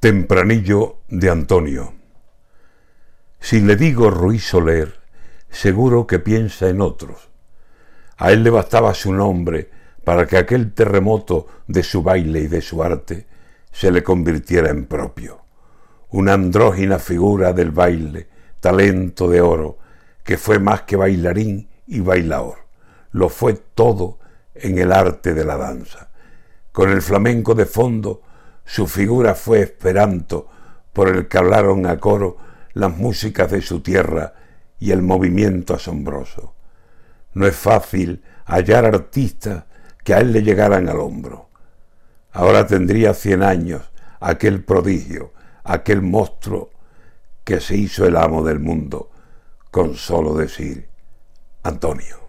Tempranillo de Antonio. Si le digo Ruiz Soler, seguro que piensa en otros. A él le bastaba su nombre para que aquel terremoto de su baile y de su arte se le convirtiera en propio. Una andrógina figura del baile, talento de oro, que fue más que bailarín y bailaor. Lo fue todo en el arte de la danza. Con el flamenco de fondo, su figura fue esperanto por el que hablaron a coro las músicas de su tierra y el movimiento asombroso. No es fácil hallar artistas que a él le llegaran al hombro. Ahora tendría cien años aquel prodigio, aquel monstruo que se hizo el amo del mundo con solo decir Antonio.